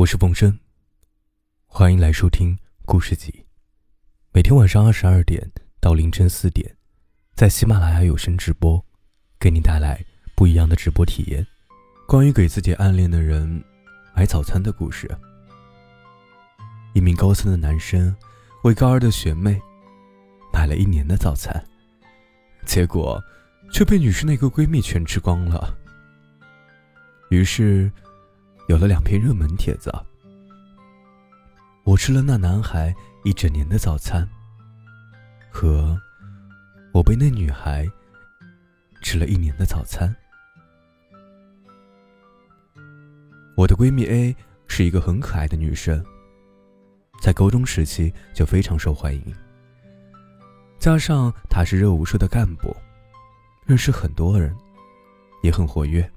我是冯生，欢迎来收听故事集。每天晚上二十二点到凌晨四点，在喜马拉雅有声直播，给你带来不一样的直播体验。关于给自己暗恋的人买早餐的故事。一名高三的男生为高二的学妹买了一年的早餐，结果却被女士那个闺蜜全吃光了。于是，有了两篇热门帖子。我吃了那男孩一整年的早餐，和我被那女孩吃了一年的早餐。我的闺蜜 A 是一个很可爱的女生，在高中时期就非常受欢迎，加上她是热舞社的干部，认识很多人，也很活跃。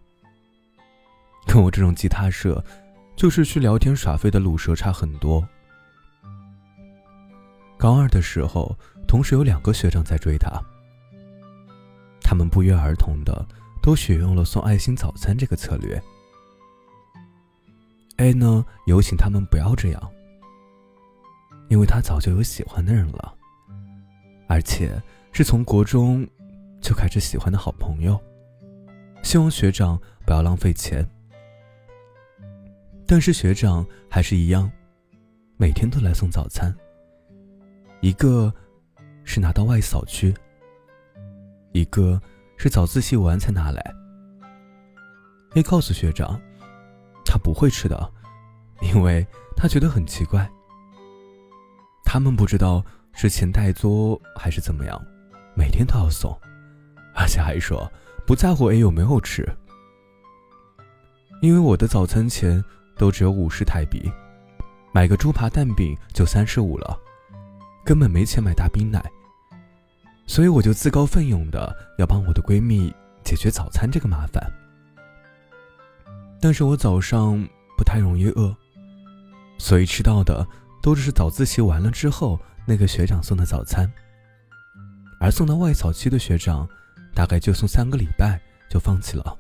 跟我这种吉他社，就是去聊天耍废的鲁蛇差很多。高二的时候，同时有两个学长在追她，他们不约而同的都选用了送爱心早餐这个策略。A 呢，有请他们不要这样，因为他早就有喜欢的人了，而且是从国中就开始喜欢的好朋友，希望学长不要浪费钱。但是学长还是一样，每天都来送早餐。一个是拿到外扫区，一个是早自习完才拿来。A 告诉学长，他不会吃的，因为他觉得很奇怪。他们不知道是钱太多还是怎么样，每天都要送，而且还说不在乎 A 有没有吃，因为我的早餐钱。都只有五十台币，买个猪扒蛋饼就三十五了，根本没钱买大冰奶。所以我就自告奋勇的要帮我的闺蜜解决早餐这个麻烦。但是我早上不太容易饿，所以吃到的都是早自习完了之后那个学长送的早餐。而送到外扫区的学长，大概就送三个礼拜就放弃了。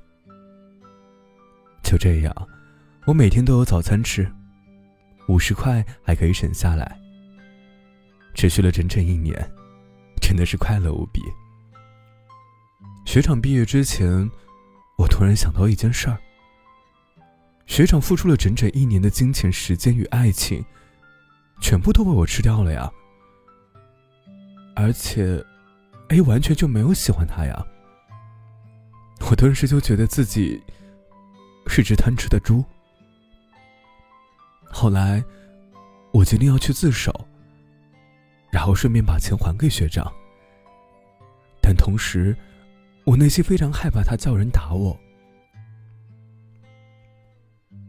就这样。我每天都有早餐吃，五十块还可以省下来。持续了整整一年，真的是快乐无比。学长毕业之前，我突然想到一件事儿：学长付出了整整一年的金钱、时间与爱情，全部都被我吃掉了呀！而且，A 完全就没有喜欢他呀！我顿时就觉得自己是只贪吃的猪。后来，我决定要去自首，然后顺便把钱还给学长。但同时，我内心非常害怕他叫人打我。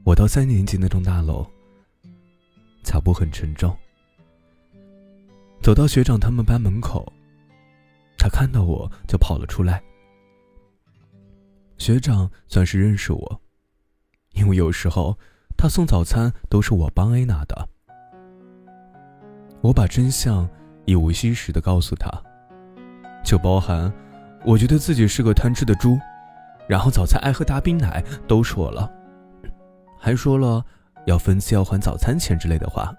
我到三年级那栋大楼，脚步很沉重。走到学长他们班门口，他看到我就跑了出来。学长算是认识我，因为有时候。他送早餐都是我帮 A 拿的。我把真相一五一十的告诉他，就包含我觉得自己是个贪吃的猪，然后早餐爱喝大冰奶都说了，还说了要分期要还早餐钱之类的话。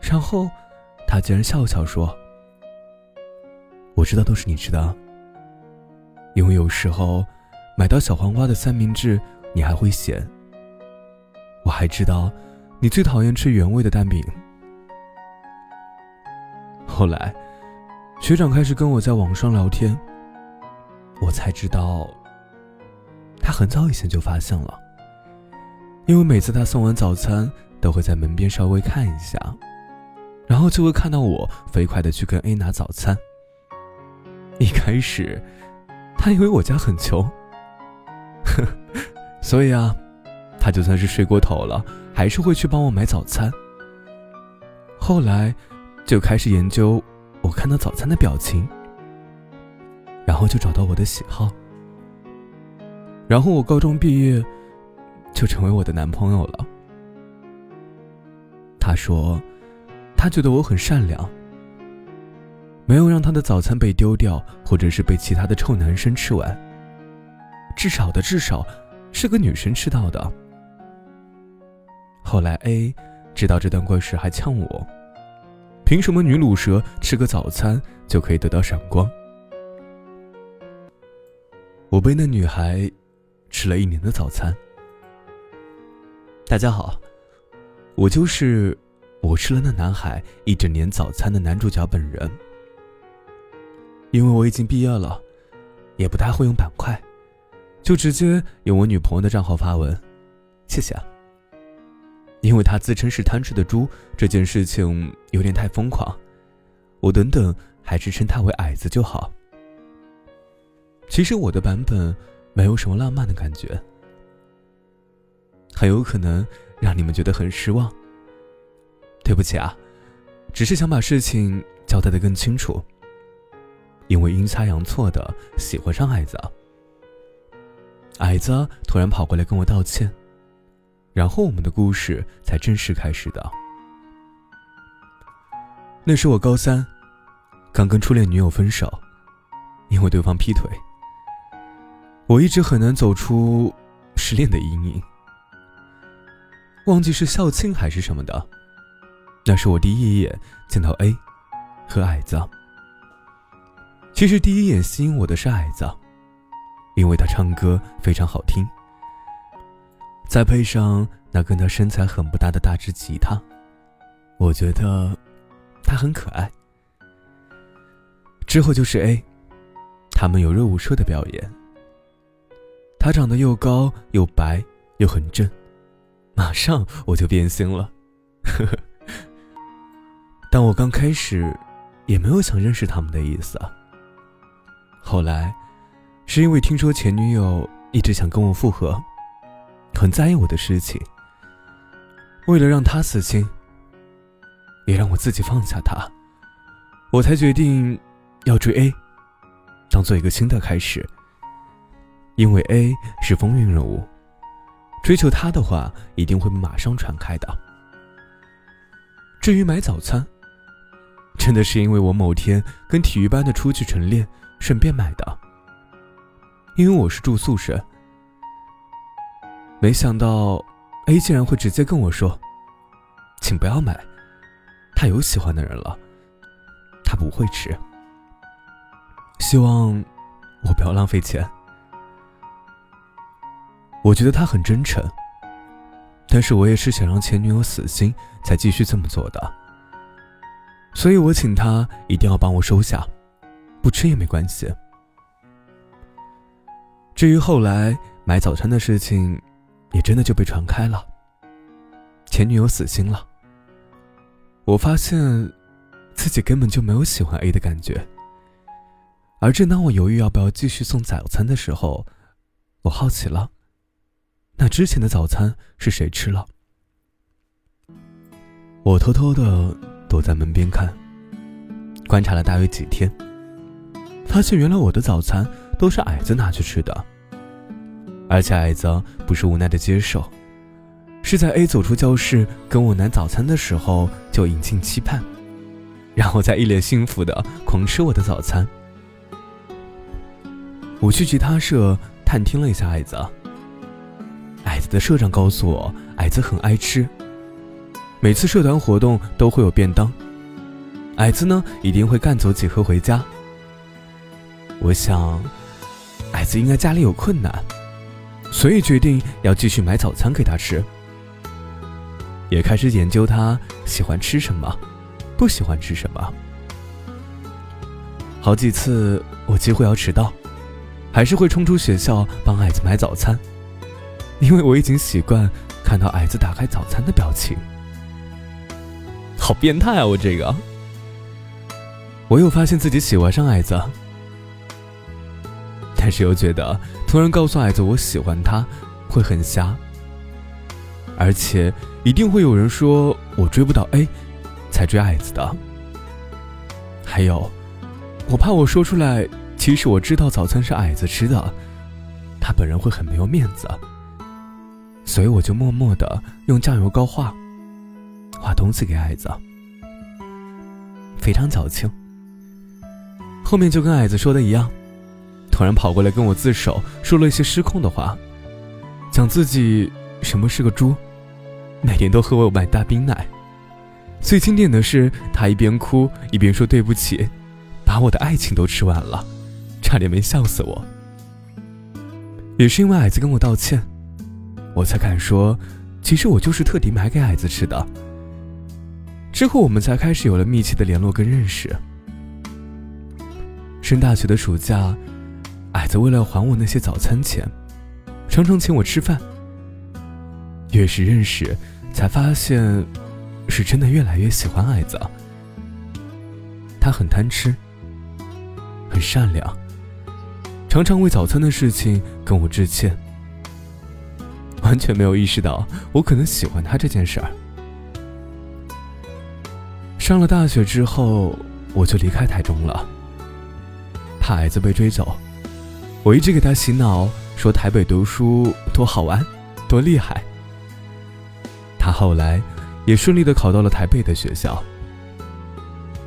然后他竟然笑笑说：“我知道都是你吃的，因为有时候买到小黄瓜的三明治你还会嫌。”我还知道，你最讨厌吃原味的蛋饼。后来，学长开始跟我在网上聊天，我才知道，他很早以前就发现了。因为每次他送完早餐，都会在门边稍微看一下，然后就会看到我飞快的去跟 A 拿早餐。一开始，他以为我家很穷，所以啊。他就算是睡过头了，还是会去帮我买早餐。后来，就开始研究我看到早餐的表情，然后就找到我的喜好。然后我高中毕业，就成为我的男朋友了。他说，他觉得我很善良，没有让他的早餐被丢掉，或者是被其他的臭男生吃完。至少的至少，是个女生吃到的。后来 A 知道这段故事还呛我：“凭什么女卤蛇吃个早餐就可以得到闪光？”我被那女孩吃了一年的早餐。大家好，我就是我吃了那男孩一整年早餐的男主角本人。因为我已经毕业了，也不太会用板块，就直接用我女朋友的账号发文，谢谢啊。因为他自称是贪吃的猪，这件事情有点太疯狂，我等等还是称他为矮子就好。其实我的版本没有什么浪漫的感觉，很有可能让你们觉得很失望。对不起啊，只是想把事情交代的更清楚。因为阴差阳错的喜欢上矮子，矮子突然跑过来跟我道歉，然后我们的故事才正式开始的。那是我高三，刚跟初恋女友分手，因为对方劈腿。我一直很难走出失恋的阴影，忘记是校庆还是什么的。那是我第一眼见到 A 和矮子。其实第一眼吸引我的是矮子，因为他唱歌非常好听，再配上那跟他身材很不搭的大只吉他，我觉得他很可爱。之后就是 A，他们有热舞社的表演。他长得又高又白又很正，马上我就变心了。呵呵，但我刚开始也没有想认识他们的意思啊。后来，是因为听说前女友一直想跟我复合，很在意我的事情。为了让他死心，也让我自己放下他，我才决定要追 A，当做一个新的开始。因为 A 是风云人物，追求他的话一定会马上传开的。至于买早餐，真的是因为我某天跟体育班的出去晨练，顺便买的。因为我是住宿舍，没想到 A 竟然会直接跟我说：“请不要买，他有喜欢的人了，他不会吃。”希望我不要浪费钱。我觉得他很真诚，但是我也是想让前女友死心，才继续这么做的。所以我请他一定要帮我收下，不吃也没关系。至于后来买早餐的事情，也真的就被传开了。前女友死心了，我发现自己根本就没有喜欢 A 的感觉。而正当我犹豫要不要继续送早餐的时候，我好奇了。那之前的早餐是谁吃了？我偷偷的躲在门边看，观察了大约几天，发现原来我的早餐都是矮子拿去吃的，而且矮子不是无奈的接受，是在 A 走出教室跟我拿早餐的时候就引进期盼，然后再一脸幸福的狂吃我的早餐。我去吉他社探听了一下矮子。矮子的社长告诉我，矮子很爱吃，每次社团活动都会有便当，矮子呢一定会干走几盒回家。我想，矮子应该家里有困难，所以决定要继续买早餐给他吃，也开始研究他喜欢吃什么，不喜欢吃什么。好几次我几乎要迟到，还是会冲出学校帮矮子买早餐。因为我已经习惯看到矮子打开早餐的表情，好变态啊！我这个，我又发现自己喜欢上矮子，但是又觉得突然告诉矮子我喜欢他会很瞎，而且一定会有人说我追不到 A，才追矮子的。还有，我怕我说出来，其实我知道早餐是矮子吃的，他本人会很没有面子。所以我就默默的用酱油膏画，画东西给矮子，非常矫情。后面就跟矮子说的一样，突然跑过来跟我自首，说了一些失控的话，讲自己什么是个猪，每天都和我买大冰奶。最经典的是，他一边哭一边说对不起，把我的爱情都吃完了，差点没笑死我。也是因为矮子跟我道歉，我才敢说，其实我就是特地买给矮子吃的。之后我们才开始有了密切的联络跟认识。升大学的暑假，矮子为了还我那些早餐钱，常常请我吃饭。越是认识，才发现。是真的越来越喜欢矮子。他很贪吃，很善良，常常为早餐的事情跟我致歉，完全没有意识到我可能喜欢他这件事儿。上了大学之后，我就离开台中了，怕矮子被追走，我一直给他洗脑，说台北读书多好玩，多厉害。他后来。也顺利的考到了台北的学校，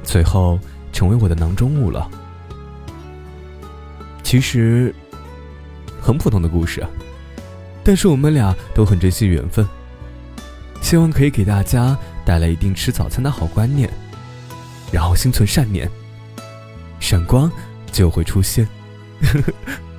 最后成为我的囊中物了。其实，很普通的故事，但是我们俩都很珍惜缘分，希望可以给大家带来一定吃早餐的好观念，然后心存善念，闪光就会出现。呵 呵